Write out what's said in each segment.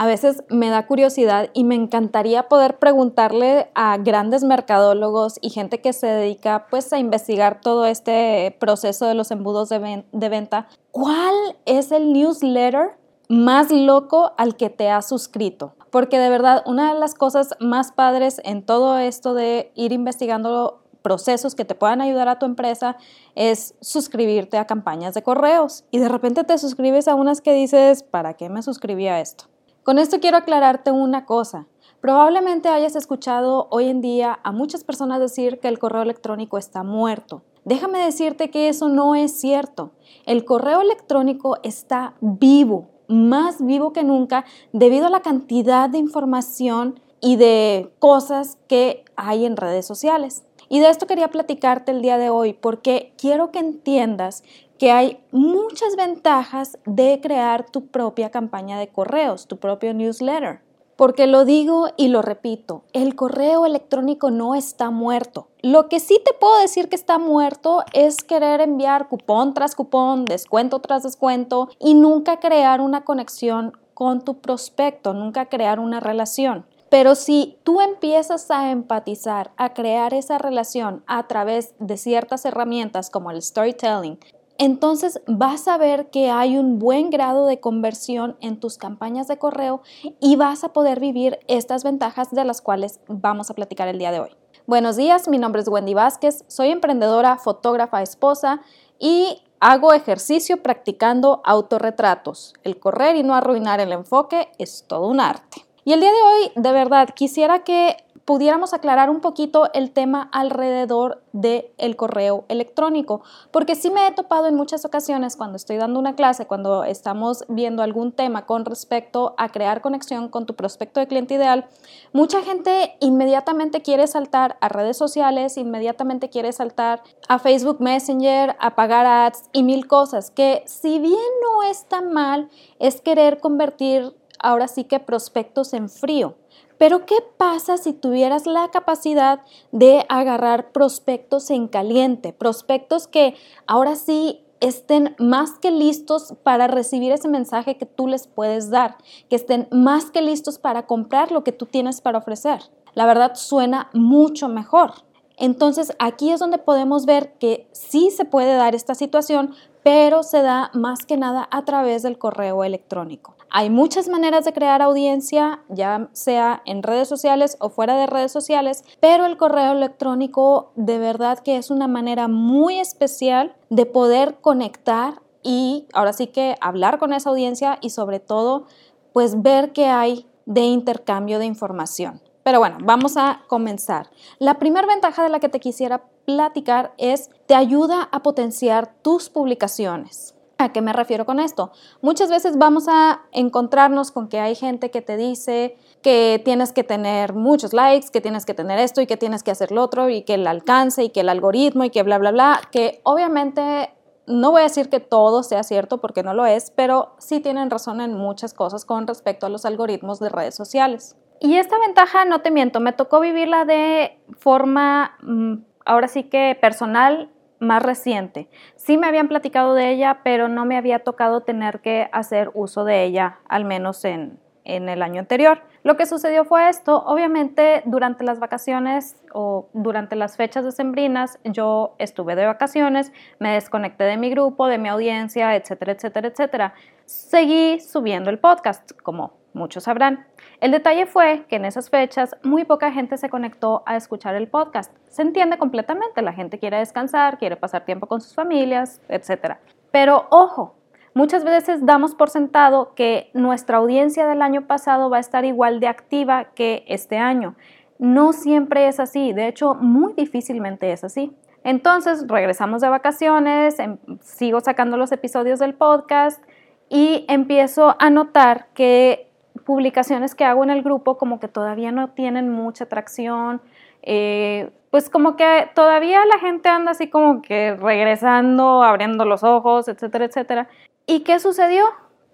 a veces me da curiosidad y me encantaría poder preguntarle a grandes mercadólogos y gente que se dedica pues a investigar todo este proceso de los embudos de, de venta, ¿cuál es el newsletter más loco al que te has suscrito? Porque de verdad, una de las cosas más padres en todo esto de ir investigando procesos que te puedan ayudar a tu empresa es suscribirte a campañas de correos. Y de repente te suscribes a unas que dices, ¿para qué me suscribí a esto? Con esto quiero aclararte una cosa. Probablemente hayas escuchado hoy en día a muchas personas decir que el correo electrónico está muerto. Déjame decirte que eso no es cierto. El correo electrónico está vivo, más vivo que nunca, debido a la cantidad de información y de cosas que hay en redes sociales. Y de esto quería platicarte el día de hoy porque quiero que entiendas que hay muchas ventajas de crear tu propia campaña de correos, tu propio newsletter. Porque lo digo y lo repito, el correo electrónico no está muerto. Lo que sí te puedo decir que está muerto es querer enviar cupón tras cupón, descuento tras descuento y nunca crear una conexión con tu prospecto, nunca crear una relación. Pero si tú empiezas a empatizar, a crear esa relación a través de ciertas herramientas como el storytelling, entonces vas a ver que hay un buen grado de conversión en tus campañas de correo y vas a poder vivir estas ventajas de las cuales vamos a platicar el día de hoy. Buenos días, mi nombre es Wendy Vázquez, soy emprendedora, fotógrafa, esposa y hago ejercicio practicando autorretratos. El correr y no arruinar el enfoque es todo un arte. Y el día de hoy, de verdad, quisiera que pudiéramos aclarar un poquito el tema alrededor del el correo electrónico, porque sí me he topado en muchas ocasiones cuando estoy dando una clase, cuando estamos viendo algún tema con respecto a crear conexión con tu prospecto de cliente ideal, mucha gente inmediatamente quiere saltar a redes sociales, inmediatamente quiere saltar a Facebook Messenger, a pagar ads y mil cosas, que si bien no está mal, es querer convertir ahora sí que prospectos en frío. Pero ¿qué pasa si tuvieras la capacidad de agarrar prospectos en caliente? Prospectos que ahora sí estén más que listos para recibir ese mensaje que tú les puedes dar, que estén más que listos para comprar lo que tú tienes para ofrecer. La verdad suena mucho mejor. Entonces aquí es donde podemos ver que sí se puede dar esta situación, pero se da más que nada a través del correo electrónico. Hay muchas maneras de crear audiencia, ya sea en redes sociales o fuera de redes sociales, pero el correo electrónico de verdad que es una manera muy especial de poder conectar y ahora sí que hablar con esa audiencia y sobre todo pues ver qué hay de intercambio de información. Pero bueno, vamos a comenzar. La primera ventaja de la que te quisiera platicar es te ayuda a potenciar tus publicaciones. ¿A qué me refiero con esto? Muchas veces vamos a encontrarnos con que hay gente que te dice que tienes que tener muchos likes, que tienes que tener esto y que tienes que hacer lo otro y que el alcance y que el algoritmo y que bla, bla, bla, que obviamente no voy a decir que todo sea cierto porque no lo es, pero sí tienen razón en muchas cosas con respecto a los algoritmos de redes sociales. Y esta ventaja, no te miento, me tocó vivirla de forma, mm, ahora sí que personal más reciente. Sí me habían platicado de ella, pero no me había tocado tener que hacer uso de ella, al menos en, en el año anterior. Lo que sucedió fue esto, obviamente durante las vacaciones o durante las fechas decembrinas yo estuve de vacaciones, me desconecté de mi grupo, de mi audiencia, etcétera, etcétera, etcétera. Seguí subiendo el podcast, como muchos sabrán. El detalle fue que en esas fechas muy poca gente se conectó a escuchar el podcast. Se entiende completamente, la gente quiere descansar, quiere pasar tiempo con sus familias, etc. Pero ojo, muchas veces damos por sentado que nuestra audiencia del año pasado va a estar igual de activa que este año. No siempre es así, de hecho muy difícilmente es así. Entonces regresamos de vacaciones, em, sigo sacando los episodios del podcast y empiezo a notar que publicaciones que hago en el grupo como que todavía no tienen mucha atracción, eh, pues como que todavía la gente anda así como que regresando, abriendo los ojos, etcétera, etcétera. ¿Y qué sucedió?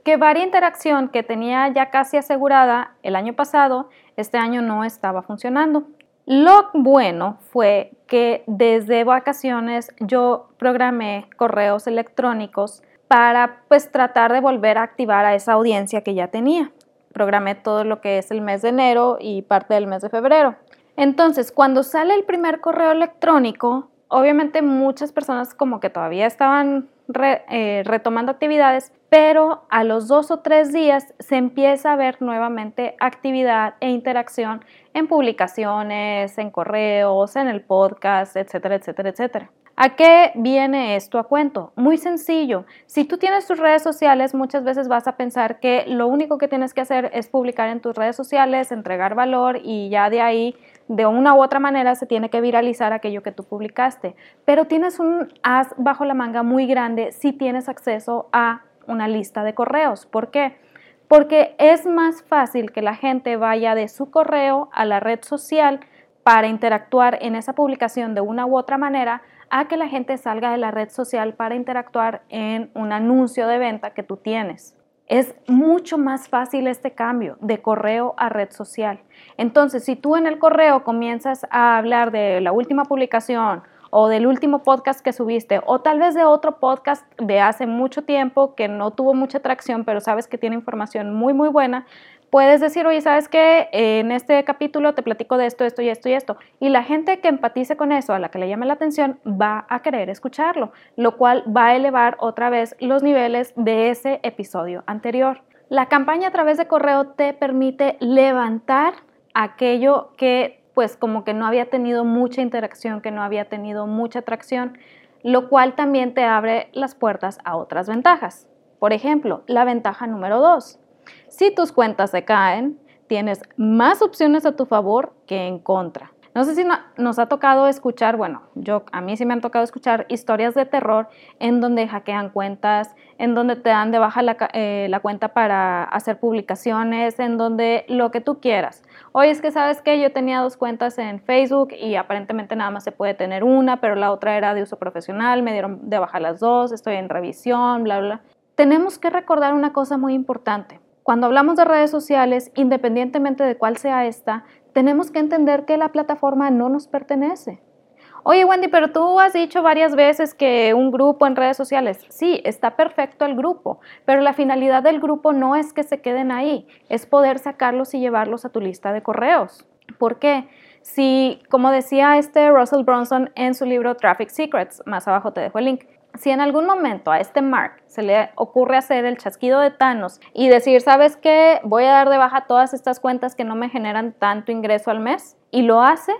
Que varia interacción que tenía ya casi asegurada el año pasado, este año no estaba funcionando. Lo bueno fue que desde vacaciones yo programé correos electrónicos para pues tratar de volver a activar a esa audiencia que ya tenía programé todo lo que es el mes de enero y parte del mes de febrero. Entonces, cuando sale el primer correo electrónico, obviamente muchas personas como que todavía estaban eh, retomando actividades, pero a los dos o tres días se empieza a ver nuevamente actividad e interacción en publicaciones, en correos, en el podcast, etcétera, etcétera, etcétera. ¿A qué viene esto a cuento? Muy sencillo. Si tú tienes tus redes sociales, muchas veces vas a pensar que lo único que tienes que hacer es publicar en tus redes sociales, entregar valor y ya de ahí, de una u otra manera, se tiene que viralizar aquello que tú publicaste. Pero tienes un as bajo la manga muy grande si tienes acceso a una lista de correos. ¿Por qué? Porque es más fácil que la gente vaya de su correo a la red social para interactuar en esa publicación de una u otra manera a que la gente salga de la red social para interactuar en un anuncio de venta que tú tienes. Es mucho más fácil este cambio de correo a red social. Entonces, si tú en el correo comienzas a hablar de la última publicación o del último podcast que subiste o tal vez de otro podcast de hace mucho tiempo que no tuvo mucha atracción, pero sabes que tiene información muy, muy buena, puedes decir, oye, ¿sabes qué? En este capítulo te platico de esto, esto y esto y esto. Y la gente que empatice con eso, a la que le llame la atención, va a querer escucharlo, lo cual va a elevar otra vez los niveles de ese episodio anterior. La campaña a través de correo te permite levantar aquello que pues como que no había tenido mucha interacción, que no había tenido mucha atracción, lo cual también te abre las puertas a otras ventajas. Por ejemplo, la ventaja número dos si tus cuentas se caen, tienes más opciones a tu favor que en contra. No sé si nos ha tocado escuchar, bueno, yo a mí sí me han tocado escuchar historias de terror en donde hackean cuentas, en donde te dan de baja la, eh, la cuenta para hacer publicaciones, en donde lo que tú quieras. Oye, es que sabes que yo tenía dos cuentas en Facebook y aparentemente nada más se puede tener una, pero la otra era de uso profesional, me dieron de baja las dos, estoy en revisión, bla, bla. Tenemos que recordar una cosa muy importante. Cuando hablamos de redes sociales, independientemente de cuál sea esta, tenemos que entender que la plataforma no nos pertenece. Oye, Wendy, pero tú has dicho varias veces que un grupo en redes sociales, sí, está perfecto el grupo, pero la finalidad del grupo no es que se queden ahí, es poder sacarlos y llevarlos a tu lista de correos. ¿Por qué? Si, como decía este Russell Bronson en su libro Traffic Secrets, más abajo te dejo el link, si en algún momento a este Mark se le ocurre hacer el chasquido de Thanos y decir, ¿sabes qué? Voy a dar de baja todas estas cuentas que no me generan tanto ingreso al mes, y lo hace,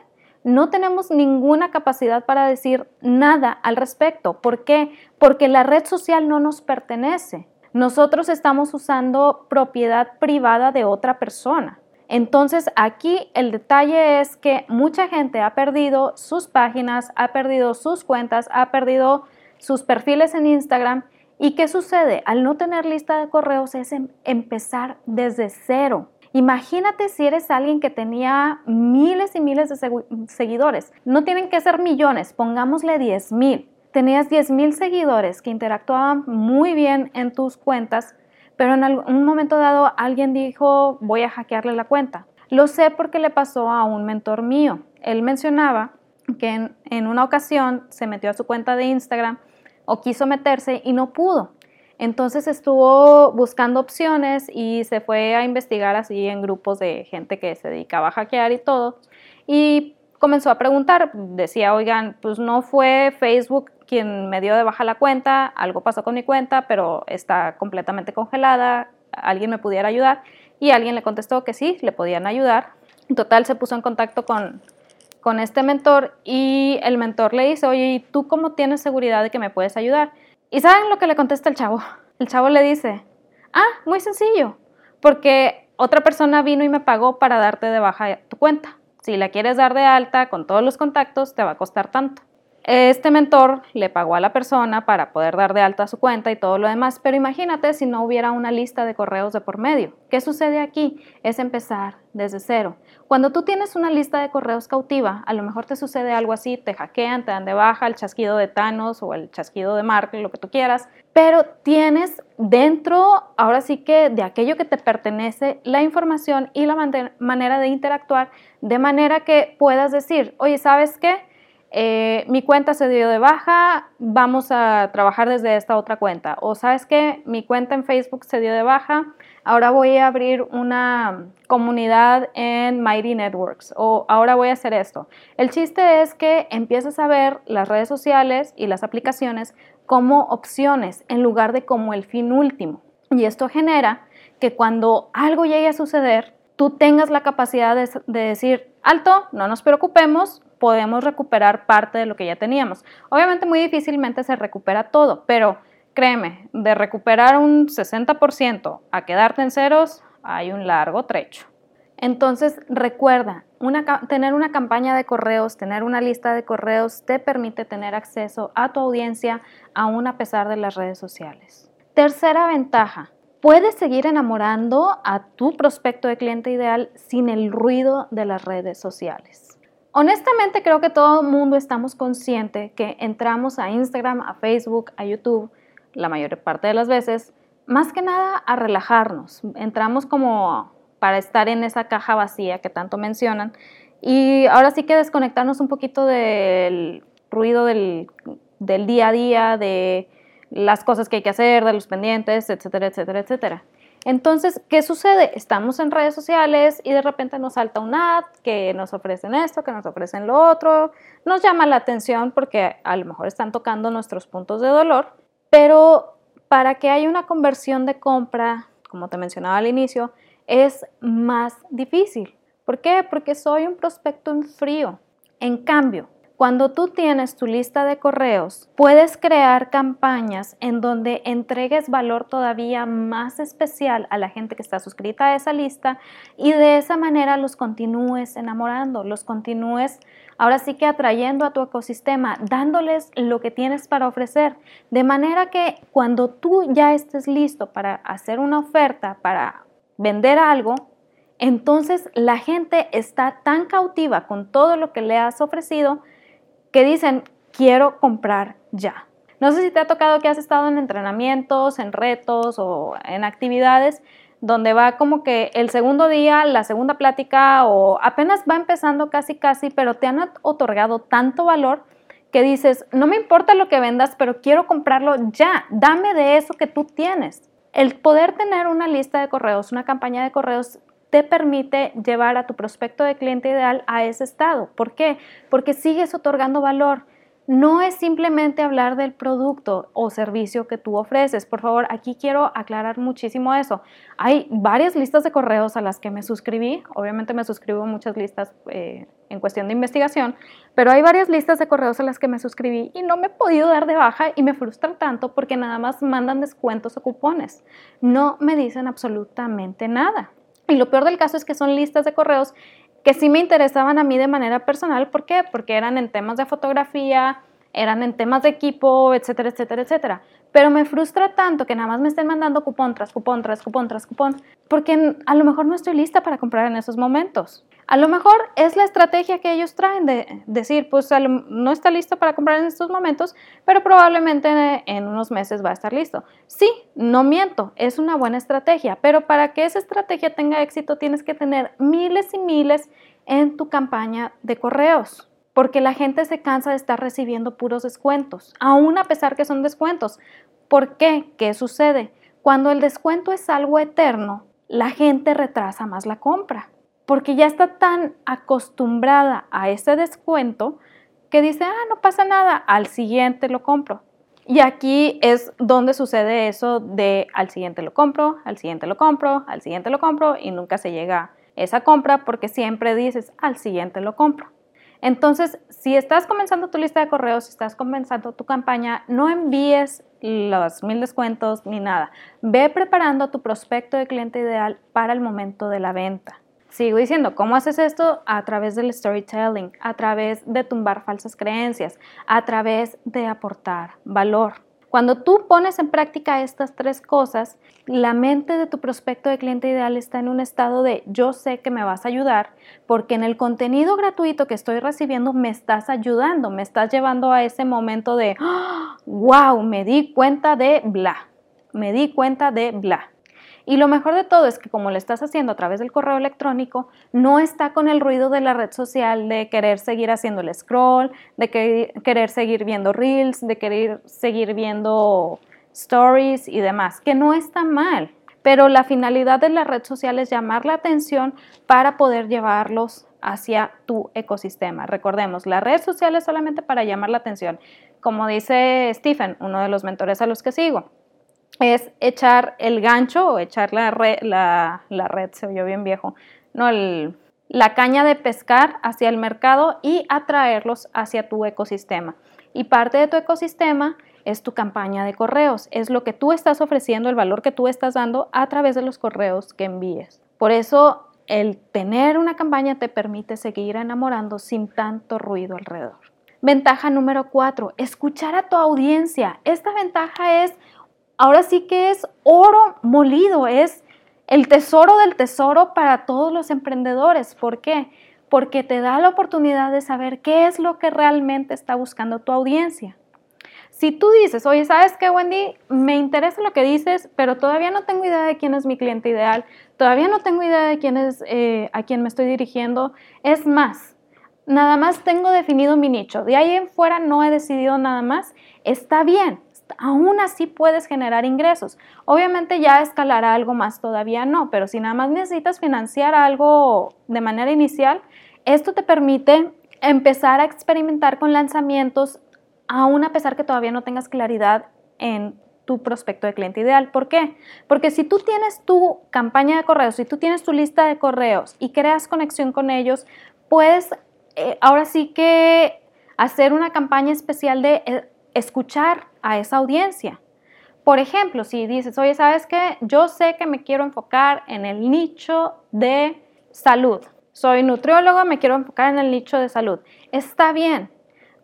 no tenemos ninguna capacidad para decir nada al respecto. ¿Por qué? Porque la red social no nos pertenece. Nosotros estamos usando propiedad privada de otra persona. Entonces aquí el detalle es que mucha gente ha perdido sus páginas, ha perdido sus cuentas, ha perdido sus perfiles en Instagram. ¿Y qué sucede? Al no tener lista de correos es em, empezar desde cero. Imagínate si eres alguien que tenía miles y miles de seguidores. No tienen que ser millones, pongámosle 10 mil. Tenías 10 mil seguidores que interactuaban muy bien en tus cuentas, pero en un momento dado alguien dijo voy a hackearle la cuenta. Lo sé porque le pasó a un mentor mío. Él mencionaba que en, una ocasión se metió a su cuenta de Instagram o quiso meterse y no pudo. Entonces estuvo buscando opciones y se fue a investigar así en grupos de gente que se dedicaba a hackear y todo. Y comenzó a preguntar, decía, oigan, pues no fue Facebook quien me dio de baja la cuenta, algo pasó con mi cuenta, pero está completamente congelada, alguien me pudiera ayudar. Y alguien le contestó que sí, le podían ayudar. En total se puso en contacto con, con este mentor y el mentor le dice, oye, ¿y tú cómo tienes seguridad de que me puedes ayudar? ¿Y saben lo que le contesta el chavo? El chavo le dice, ah, muy sencillo, porque otra persona vino y me pagó para darte de baja tu cuenta. Si la quieres dar de alta con todos los contactos, te va a costar tanto. Este mentor le pagó a la persona para poder dar de alta su cuenta y todo lo demás, pero imagínate si no hubiera una lista de correos de por medio. ¿Qué sucede aquí? Es empezar desde cero. Cuando tú tienes una lista de correos cautiva, a lo mejor te sucede algo así, te hackean, te dan de baja el chasquido de Thanos o el chasquido de Mark, lo que tú quieras, pero tienes dentro, ahora sí que de aquello que te pertenece, la información y la manera de interactuar de manera que puedas decir, oye, ¿sabes qué? Eh, mi cuenta se dio de baja, vamos a trabajar desde esta otra cuenta. O sabes que mi cuenta en Facebook se dio de baja, ahora voy a abrir una comunidad en Mighty Networks o ahora voy a hacer esto. El chiste es que empieces a ver las redes sociales y las aplicaciones como opciones en lugar de como el fin último. Y esto genera que cuando algo llegue a suceder, tú tengas la capacidad de, decir, alto, no nos preocupemos, podemos recuperar parte de lo que ya teníamos. Obviamente muy difícilmente se recupera todo, pero créeme, de recuperar un 60% a quedarte en ceros, hay un largo trecho. Entonces, recuerda, tener una campaña de correos, tener una lista de correos te permite tener acceso a tu audiencia aún a pesar de las redes sociales. Tercera ventaja, puedes seguir enamorando a tu prospecto de cliente ideal sin el ruido de las redes sociales. Honestamente creo que todo el mundo estamos conscientes que entramos a Instagram, a Facebook, a YouTube, la mayor parte de las veces, más que nada a relajarnos. Entramos como para estar en esa caja vacía que tanto mencionan. Y ahora sí que desconectarnos un poquito del ruido del, día a día, de las cosas que hay que hacer, de los pendientes, etcétera, etcétera, etcétera. Entonces, ¿qué sucede? Estamos en redes sociales y de repente nos salta un ad que nos ofrecen esto, que nos ofrecen lo otro. Nos llama la atención porque a lo mejor están tocando nuestros puntos de dolor, pero para que haya una conversión de compra, como te mencionaba al inicio, es más difícil. ¿Por qué? Porque soy un prospecto en frío. En cambio, cuando tú tienes tu lista de correos, puedes crear campañas en donde entregues valor todavía más especial a la gente que está suscrita a esa lista y de esa manera los continúes enamorando, los continúes ahora sí que atrayendo a tu ecosistema, dándoles lo que tienes para ofrecer, de manera que cuando tú ya estés listo para hacer una oferta, para vender algo, entonces la gente está tan cautiva con todo lo que le has ofrecido que dicen, quiero comprar ya. No sé si te ha tocado que has estado en entrenamientos, en retos o en actividades donde va como que el segundo día, la segunda plática o apenas va empezando casi casi, pero te han otorgado tanto valor que dices, no me importa lo que vendas, pero quiero comprarlo ya, dame de eso que tú tienes. El poder tener una lista de correos, una campaña de correos, te permite llevar a tu prospecto de cliente ideal a ese estado. ¿Por qué? Porque sigues otorgando valor no es simplemente hablar del producto o servicio que tú ofreces. Por favor, aquí quiero aclarar muchísimo eso. Hay varias listas de correos a las que me suscribí. Obviamente me suscribo muchas listas eh, en cuestión de investigación, pero hay varias listas de correos a las que me suscribí y no me he podido dar de baja y me frustra tanto porque nada más mandan descuentos o cupones. No me dicen absolutamente nada. Y lo peor del caso es que son listas de correos que sí me interesaban a mí de manera personal. ¿Por qué? Porque eran en temas de fotografía, eran en temas de equipo, etcétera, etcétera, etcétera. Pero me frustra tanto que nada más me estén mandando cupón tras cupón, tras cupón, tras cupón, porque a lo mejor no estoy lista para comprar en esos momentos. A lo mejor es la estrategia que ellos traen de decir, pues no está listo para comprar en estos momentos, pero probablemente en unos meses va a estar listo. Sí, no miento, es una buena estrategia, pero para que esa estrategia tenga éxito tienes que tener miles y miles en tu campaña de correos porque la gente se cansa de estar recibiendo puros descuentos, aún a pesar que son descuentos. ¿Por qué? ¿Qué sucede? Cuando el descuento es algo eterno, la gente retrasa más la compra, porque ya está tan acostumbrada a ese descuento que dice, ah, no pasa nada, al siguiente lo compro. Y aquí es donde sucede eso de al siguiente lo compro, al siguiente lo compro, al siguiente lo compro y nunca se llega esa compra porque siempre dices al siguiente lo compro. Entonces, si estás comenzando tu lista de correos, si estás comenzando tu campaña, no envíes los mil descuentos ni nada. Ve preparando tu prospecto de cliente ideal para el momento de la venta. Sigo diciendo, ¿cómo haces esto? A través del storytelling, a través de tumbar falsas creencias, a través de aportar valor. Cuando tú pones en práctica estas tres cosas, la mente de tu prospecto de cliente ideal está en un estado de yo sé que me vas a ayudar porque en el contenido gratuito que estoy recibiendo me estás ayudando, me estás llevando a ese momento de wow, me di cuenta de bla, me di cuenta de bla. Y lo mejor de todo es que como lo estás haciendo a través del correo electrónico, no está con el ruido de la red social de querer seguir haciendo el scroll, de querer seguir viendo reels, de querer seguir viendo stories y demás, que no está mal. pero la finalidad de la red social es llamar la atención para poder llevarlos hacia tu ecosistema. Recordemos, la red social es solamente para llamar la atención. Como dice Stephen, uno de los mentores a los que sigo, es echar el gancho o echar la red, la, red se oyó bien viejo, no, la caña de pescar hacia el mercado y atraerlos hacia tu ecosistema. Y parte de tu ecosistema es tu campaña de correos, es lo que tú estás ofreciendo, el valor que tú estás dando a través de los correos que envíes. Por eso el tener una campaña te permite seguir enamorando sin tanto ruido alrededor. Ventaja número cuatro, escuchar a tu audiencia. Esta ventaja es, ahora sí que es oro molido, es el tesoro del tesoro para todos los emprendedores. ¿Por qué? Porque te da la oportunidad de saber qué es lo que realmente está buscando tu audiencia. Si tú dices, oye, ¿sabes qué, Wendy? Me interesa lo que dices, pero todavía no tengo idea de quién es mi cliente ideal, todavía no tengo idea de quién es eh, a quién me estoy dirigiendo. Es más, nada más tengo definido mi nicho. De ahí en fuera no he decidido nada más. Está bien, aún así puedes generar ingresos. Obviamente ya escalará algo más, todavía no, pero si nada más necesitas financiar algo de manera inicial, esto te permite empezar a experimentar con lanzamientos aún a pesar que todavía no tengas claridad en tu prospecto de cliente ideal. ¿Por qué? Porque si tú tienes tu campaña de correos, si tú tienes tu lista de correos y creas conexión con ellos, puedes eh, ahora sí que hacer una campaña especial de eh, escuchar a esa audiencia. Por ejemplo, si dices, oye, ¿sabes qué? Yo sé que me quiero enfocar en el nicho de salud. Soy nutriólogo, me quiero enfocar en el nicho de salud. Está bien,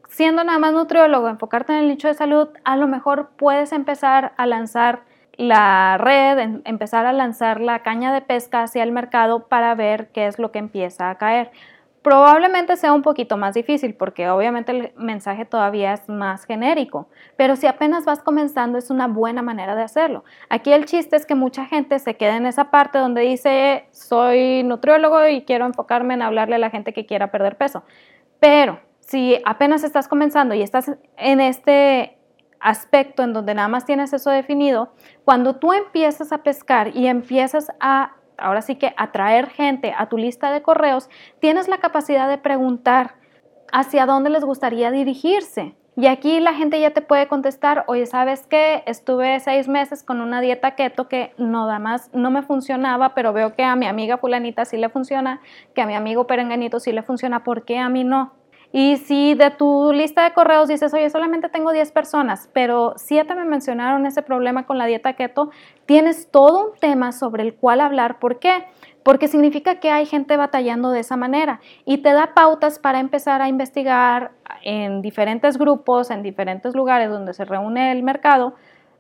siendo nada más nutriólogo, enfocarte en el nicho de salud, a lo mejor puedes empezar a lanzar la red, empezar a lanzar la caña de pesca hacia el mercado para ver qué es lo que empieza a caer. Probablemente sea un poquito más difícil porque obviamente el mensaje todavía es más genérico, pero si apenas vas comenzando es una buena manera de hacerlo. Aquí el chiste es que mucha gente se queda en esa parte donde dice soy nutriólogo y quiero enfocarme en hablarle a la gente que quiera perder peso, pero si apenas estás comenzando y estás en este aspecto en donde nada más tienes eso definido, cuando tú empiezas a pescar y empiezas a, ahora sí que atraer gente a tu lista de correos, tienes la capacidad de preguntar hacia dónde les gustaría dirigirse. Y aquí la gente ya te puede contestar, oye, ¿sabes qué? Estuve seis meses con una dieta keto que nada más no me funcionaba, pero veo que a mi amiga fulanita sí le funciona, que a mi amigo perenganito sí le funciona, ¿por qué a mí no? Y si de tu lista de correos dices, oye, solamente tengo 10 personas, pero 7 me mencionaron ese problema con la dieta keto, tienes todo un tema sobre el cual hablar. ¿Por qué? Porque significa que hay gente batallando de esa manera y te da pautas para empezar a investigar en diferentes grupos, en diferentes lugares donde se reúne el mercado,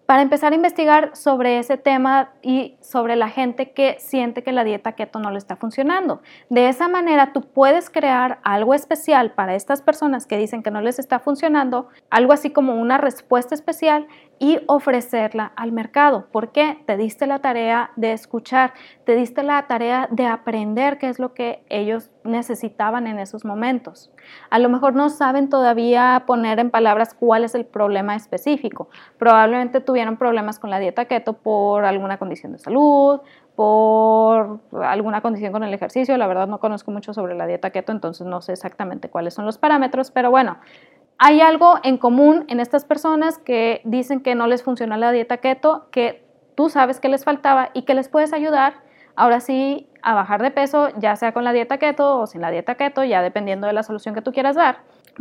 para empezar a investigar sobre ese tema y sobre la gente que siente que la dieta keto no le está funcionando. De esa manera tú puedes crear algo especial para estas personas que dicen que no les está funcionando, algo así como una respuesta especial y ofrecerla al mercado. porque Te diste la tarea de escuchar, te diste la tarea de aprender qué es lo que ellos necesitaban en esos momentos. A lo mejor no saben todavía poner en palabras cuál es el problema específico. Probablemente tuvieron problemas con la dieta keto por alguna condición de salud, por alguna condición con el ejercicio. La verdad no conozco mucho sobre la dieta keto, entonces no sé exactamente cuáles son los parámetros, pero bueno, hay algo en común en estas personas que dicen que no les funciona la dieta keto, que tú sabes que les faltaba y que les puedes ayudar ahora sí a bajar de peso, ya sea con la dieta keto o sin la dieta keto, ya dependiendo de la solución que tú quieras dar,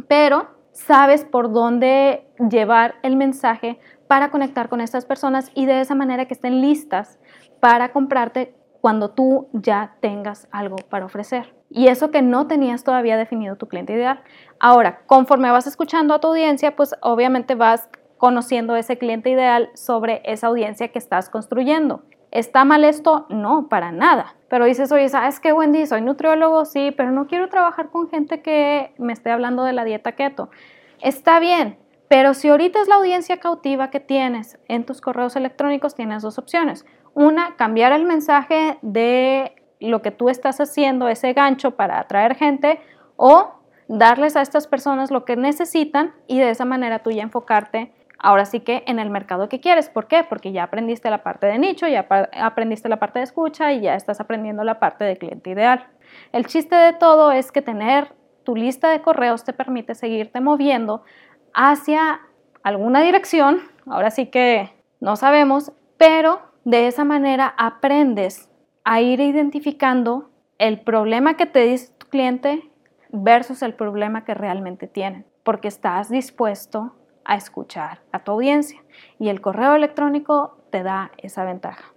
pero sabes por dónde llevar el mensaje para conectar con estas personas y de esa manera que estén listas para comprarte cuando tú ya tengas algo para ofrecer. Y eso que no tenías todavía definido tu cliente ideal. Ahora, conforme vas escuchando a tu audiencia, pues obviamente vas conociendo ese cliente ideal sobre esa audiencia que estás construyendo. ¿Está mal esto? No, para nada. Pero dices, oye, ¿sabes qué, Wendy? Soy nutriólogo, sí, pero no quiero trabajar con gente que me esté hablando de la dieta keto. Está bien, pero si ahorita es la audiencia cautiva que tienes en tus correos electrónicos, tienes dos opciones. Una, cambiar el mensaje de lo que tú estás haciendo, ese gancho para atraer gente, o darles a estas personas lo que necesitan y de esa manera tú ya enfocarte ahora sí que en el mercado que quieres. ¿Por qué? Porque ya aprendiste la parte de nicho, ya aprendiste la parte de escucha y ya estás aprendiendo la parte de cliente ideal. El chiste de todo es que tener tu lista de correos te permite seguirte moviendo hacia alguna dirección, ahora sí que no sabemos, pero de esa manera aprendes a ir identificando el problema que te dice tu cliente versus el problema que realmente tienen, porque estás dispuesto a escuchar a tu audiencia y el correo electrónico te da esa ventaja.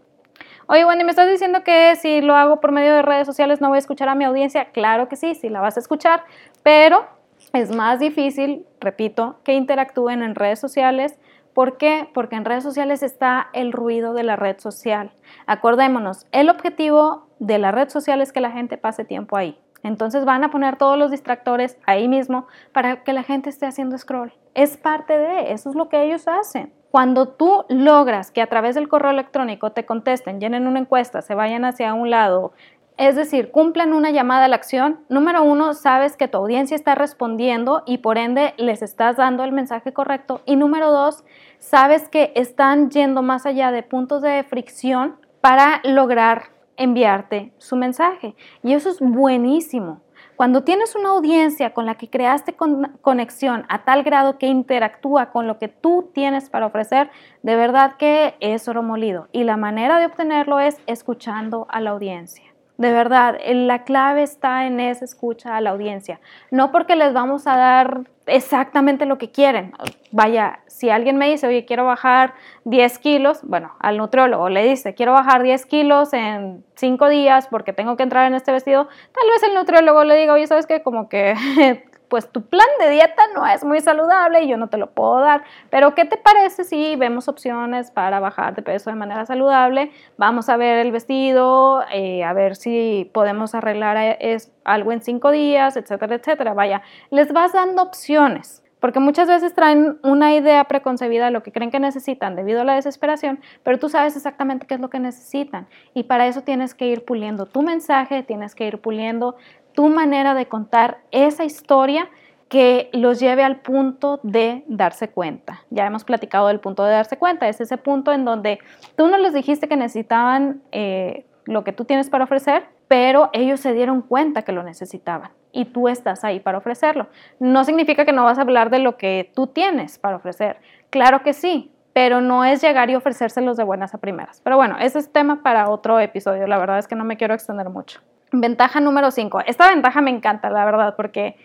Oye, Wendy, ¿me estás diciendo que si lo hago por medio de redes sociales no voy a escuchar a mi audiencia? Claro que sí, sí la vas a escuchar, pero es más difícil, repito, que interactúen en redes sociales. ¿Por qué? Porque en redes sociales está el ruido de la red social. Acordémonos, el objetivo de la red social es que la gente pase tiempo ahí. Entonces van a poner todos los distractores ahí mismo para que la gente esté haciendo scroll. Es parte de, eso es lo que ellos hacen. Cuando tú logras que a través del correo electrónico te contesten, llenen una encuesta, se vayan hacia un lado, es decir, cumplan una llamada a la acción, número uno, sabes que tu audiencia está respondiendo y por ende les estás dando el mensaje correcto. Y número dos, sabes que están yendo más allá de puntos de fricción para lograr enviarte su mensaje. Y eso es buenísimo. Cuando tienes una audiencia con la que creaste conexión a tal grado que interactúa con lo que tú tienes para ofrecer, de verdad que es oro molido. Y la manera de obtenerlo es escuchando a la audiencia. De verdad, la clave está en esa escucha a la audiencia. No porque les vamos a dar exactamente lo que quieren. Vaya, si alguien me dice, oye, quiero bajar 10 kilos, bueno, al nutriólogo le dice, quiero bajar 10 kilos en 5 días porque tengo que entrar en este vestido, tal vez el nutriólogo le diga, oye, ¿sabes qué? Como que pues tu plan de dieta no es muy saludable y yo no te lo puedo dar. Pero ¿qué te parece si vemos opciones para bajar de peso de manera saludable? Vamos a ver el vestido, eh, a ver si podemos arreglar eh, algo en cinco días, etcétera, etcétera. Vaya, les vas dando opciones. Porque muchas veces traen una idea preconcebida de lo que creen que necesitan debido a la desesperación, pero tú sabes exactamente qué es lo que necesitan. Y para eso tienes que ir puliendo tu mensaje, tienes que ir puliendo tu manera de contar esa historia que los lleve al punto de darse cuenta. Ya hemos platicado del punto de darse cuenta, es ese punto en donde tú no les dijiste que necesitaban eh, lo que tú tienes para ofrecer, pero ellos se dieron cuenta que lo necesitaban y tú estás ahí para ofrecerlo. No significa que no vas a hablar de lo que tú tienes para ofrecer. Claro que sí, pero no es llegar y ofrecérselos de buenas a primeras. Pero bueno, ese es tema para otro episodio. La verdad es que no me quiero extender mucho. Ventaja número 5. Esta ventaja me encanta, la verdad, porque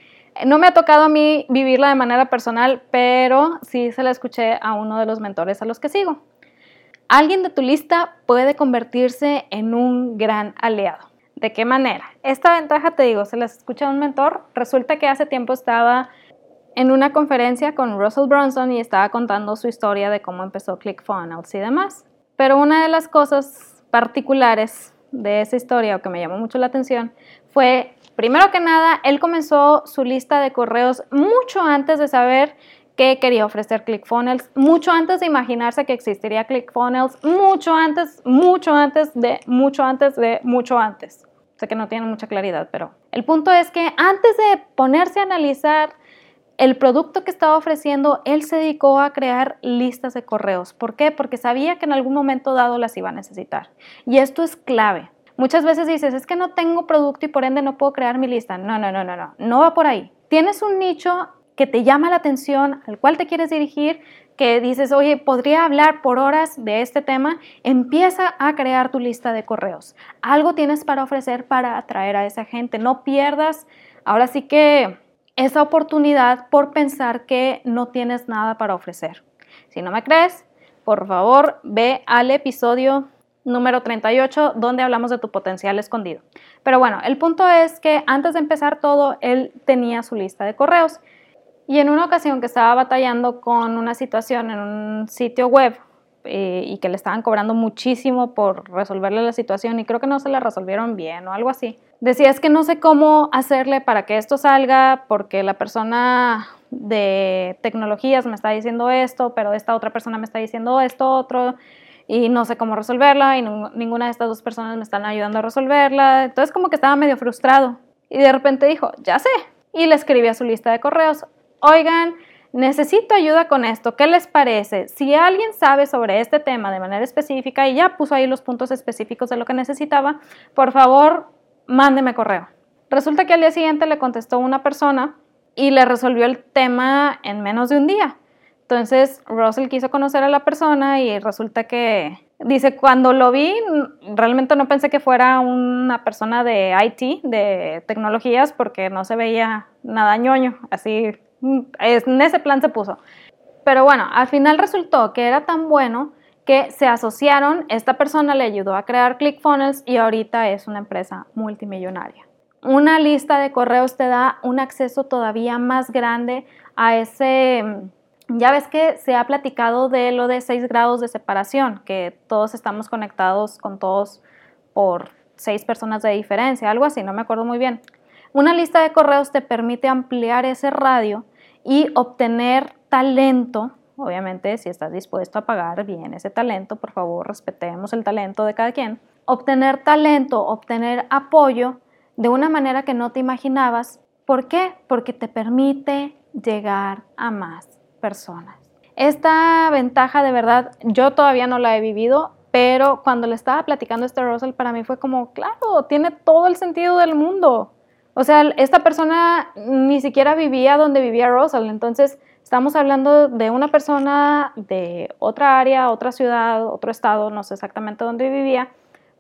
no me ha tocado a mí vivirla de manera personal, pero sí se la escuché a uno de los mentores a los que sigo. Alguien de tu lista puede convertirse en un gran aliado. ¿De qué manera? Esta ventaja, te digo, se la escucha a un mentor. Resulta que hace tiempo estaba en una conferencia con Russell Brunson y estaba contando su historia de cómo empezó ClickFunnels y demás. Pero una de las cosas particulares de esa historia o que me llamó mucho la atención fue, primero que nada, él comenzó su lista de correos mucho antes de saber que quería ofrecer ClickFunnels, mucho antes de imaginarse que existiría ClickFunnels, mucho antes, mucho antes de, mucho antes de, mucho antes. Sé que no tiene mucha claridad, pero el punto es que antes de ponerse a analizar el producto que estaba ofreciendo, él se dedicó a crear listas de correos. ¿Por qué? Porque sabía que en algún momento dado las iba a necesitar. Y esto es clave. Muchas veces dices, es que no tengo producto y por ende no puedo crear mi lista. No, no, no, no, no. No va por ahí. Tienes un nicho que te llama la atención, al cual te quieres dirigir, que dices, oye, podría hablar por horas de este tema, empieza a crear tu lista de correos. Algo tienes para ofrecer para atraer a esa gente. No pierdas, ahora sí que esa oportunidad por pensar que no tienes nada para ofrecer. Si no me crees, por favor ve al episodio número 38 donde hablamos de tu potencial escondido. Pero bueno, el punto es que antes de empezar todo, él tenía su lista de correos. Y en una ocasión que estaba batallando con una situación en un sitio web eh, y que le estaban cobrando muchísimo por resolverle la situación y creo que no se la resolvieron bien o algo así. Decía, es que no sé cómo hacerle para que esto salga porque la persona de tecnologías me está diciendo esto, pero esta otra persona me está diciendo esto otro y no sé cómo resolverla y ninguna de estas dos personas me están ayudando a resolverla. Entonces como que estaba medio frustrado y de repente dijo, ya sé. Y le escribí a su lista de correos, oigan, necesito ayuda con esto, ¿qué les parece? Si alguien sabe sobre este tema de manera específica y ya puso ahí los puntos específicos de lo que necesitaba, por favor, mándeme correo. Resulta que al día siguiente le contestó una persona y le resolvió el tema en menos de un día. Entonces, Russell quiso conocer a la persona y resulta que, dice, cuando lo vi, realmente no pensé que fuera una persona de IT, de tecnologías, porque no se veía nada ñoño, así en ese plan se puso. Pero bueno, al final resultó que era tan bueno que se asociaron, esta persona le ayudó a crear ClickFunnels y ahorita es una empresa multimillonaria. Una lista de correos te da un acceso todavía más grande a ese, ya ves que se ha platicado de lo de 6 grados de separación, que todos estamos conectados con todos por 6 personas de diferencia, algo así, no me acuerdo muy bien. Una lista de correos te permite ampliar ese radio y obtener talento. Obviamente, si estás dispuesto a pagar bien ese talento, por favor, respetemos el talento de cada quien. Obtener talento, obtener apoyo de una manera que no te imaginabas. ¿Por qué? Porque te permite llegar a más personas. Esta ventaja de verdad yo todavía no la he vivido, pero cuando le estaba platicando a este Russell para mí fue como, claro, tiene todo el sentido del mundo. O sea, esta persona ni siquiera vivía donde vivía Russell, entonces estamos hablando de una persona de otra área, otra ciudad, otro estado, no sé exactamente dónde vivía,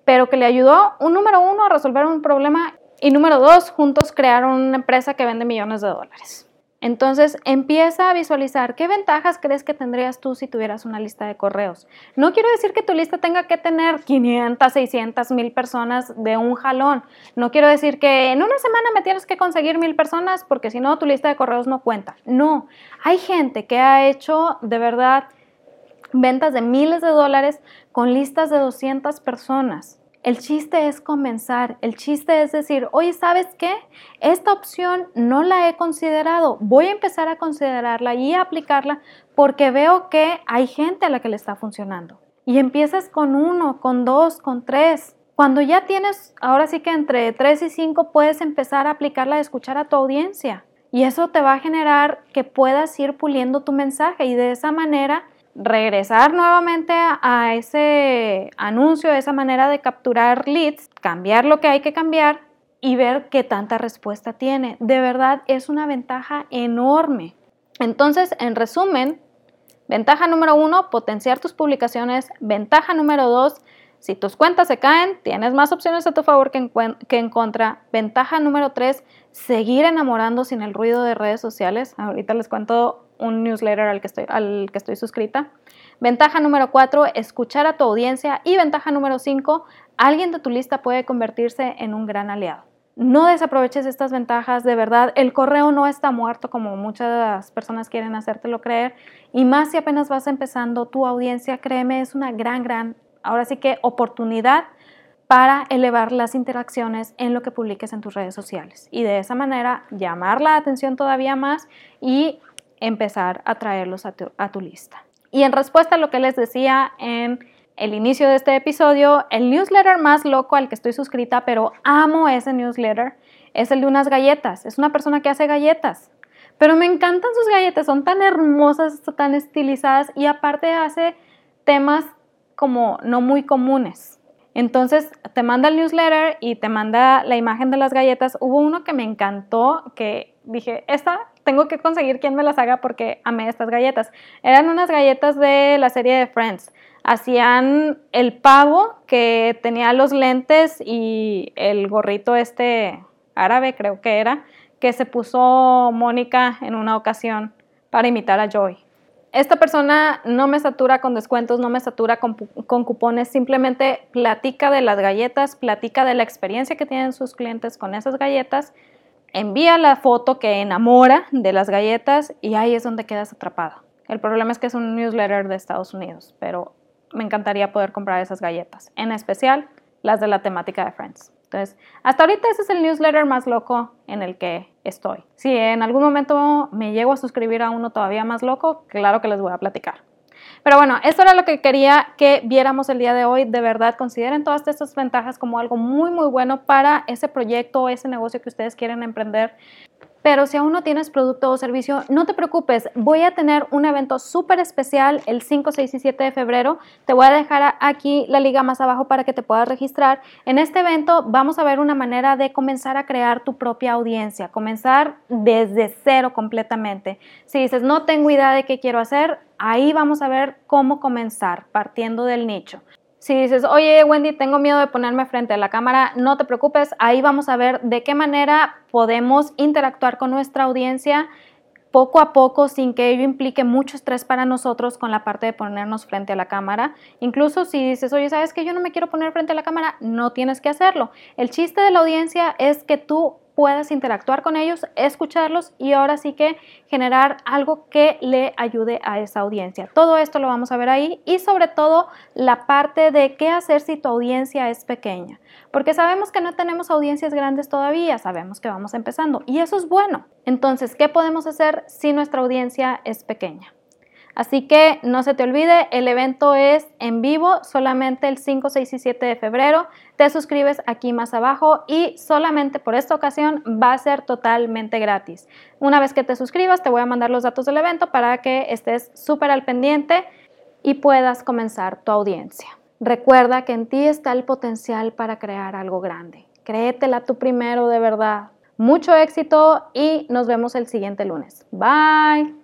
pero que le ayudó, un número uno, a resolver un problema y número dos, juntos crearon una empresa que vende millones de dólares. Entonces empieza a visualizar qué ventajas crees que tendrías tú si tuvieras una lista de correos. No quiero decir que tu lista tenga que tener 500, 600, mil personas de un jalón. No quiero decir que en una semana me tienes que conseguir mil personas porque si no tu lista de correos no cuenta. No, hay gente que ha hecho de verdad ventas de miles de dólares con listas de 200 personas. El chiste es comenzar, el chiste es decir, oye, ¿sabes qué? Esta opción no la he considerado, voy a empezar a considerarla y a aplicarla porque veo que hay gente a la que le está funcionando. Y empiezas con uno, con dos, con tres. Cuando ya tienes, ahora sí que entre tres y cinco puedes empezar a aplicarla, a escuchar a tu audiencia. Y eso te va a generar que puedas ir puliendo tu mensaje y de esa manera regresar nuevamente a, ese anuncio, esa manera de capturar leads, cambiar lo que hay que cambiar y ver qué tanta respuesta tiene. De verdad es una ventaja enorme. Entonces, en resumen, ventaja número uno, potenciar tus publicaciones. Ventaja número dos, si tus cuentas se caen, tienes más opciones a tu favor que en, que en, contra. Ventaja número tres, seguir enamorando sin el ruido de redes sociales. Ahorita les cuento un newsletter al que estoy, al que estoy suscrita. Ventaja número cuatro, escuchar a tu audiencia. Y ventaja número cinco, alguien de tu lista puede convertirse en un gran aliado. No desaproveches estas ventajas, de verdad, el correo no está muerto como muchas personas quieren hacértelo creer. Y más si apenas vas empezando tu audiencia, créeme, es una gran, gran, ahora sí que oportunidad para elevar las interacciones en lo que publiques en tus redes sociales y de esa manera llamar la atención todavía más y empezar a traerlos a tu, lista. Y en respuesta a lo que les decía en el inicio de este episodio, el newsletter más loco al que estoy suscrita, pero amo ese newsletter, es el de unas galletas. Es una persona que hace galletas. Pero me encantan sus galletas, son tan hermosas, tan estilizadas y aparte hace temas como no muy comunes. Entonces te manda el newsletter y te manda la imagen de las galletas. Hubo uno que me encantó, que dije, esta tengo que conseguir quien me las haga porque amé estas galletas. Eran unas galletas de la serie de Friends. Hacían el pavo que tenía los lentes y el gorrito este árabe creo que era, que se puso Mónica en una ocasión para imitar a Joy. Esta persona no me satura con descuentos, no me satura con, con, cupones, simplemente platica de las galletas, platica de la experiencia que tienen sus clientes con esas galletas envía la foto que enamora de las galletas y ahí es donde quedas atrapado. El problema es que es un newsletter de Estados Unidos, pero me encantaría poder comprar esas galletas, en especial las de la temática de Friends. Entonces, hasta ahorita ese es el newsletter más loco en el que estoy. Si en algún momento me llego a suscribir a uno todavía más loco, claro que les voy a platicar. Pero bueno, esto era lo que quería que viéramos el día de hoy. De verdad, consideren todas estas ventajas como algo muy, muy bueno para ese proyecto o ese negocio que ustedes quieren emprender. Pero si aún no tienes producto o servicio, no te preocupes. Voy a tener un evento súper especial el 5, 6 y 7 de febrero. Te voy a dejar aquí la liga más abajo para que te puedas registrar. En este evento vamos a ver una manera de comenzar a crear tu propia audiencia, comenzar desde cero completamente. Si dices, no tengo idea de qué quiero hacer, ahí vamos a ver cómo comenzar partiendo del nicho. Si dices, oye Wendy, tengo miedo de ponerme frente a la cámara, no te preocupes, ahí vamos a ver de qué manera podemos interactuar con nuestra audiencia poco a poco sin que ello implique mucho estrés para nosotros con la parte de ponernos frente a la cámara. Incluso si dices, oye, ¿sabes que yo no me quiero poner frente a la cámara? No tienes que hacerlo. El chiste de la audiencia es que tú puedas interactuar con ellos, escucharlos y ahora sí que generar algo que le ayude a esa audiencia. Todo esto lo vamos a ver ahí y sobre todo la parte de qué hacer si tu audiencia es pequeña. Porque sabemos que no tenemos audiencias grandes todavía, sabemos que vamos empezando y eso es bueno. Entonces, ¿qué podemos hacer si nuestra audiencia es pequeña? Así que no se te olvide, el evento es en vivo solamente el 5, 6 y 7 de febrero. Te suscribes aquí más abajo y solamente por esta ocasión va a ser totalmente gratis. Una vez que te suscribas, te voy a mandar los datos del evento para que estés súper al pendiente y puedas comenzar tu audiencia. Recuerda que en ti está el potencial para crear algo grande. Créetela tú primero de verdad. Mucho éxito y nos vemos el siguiente lunes. Bye.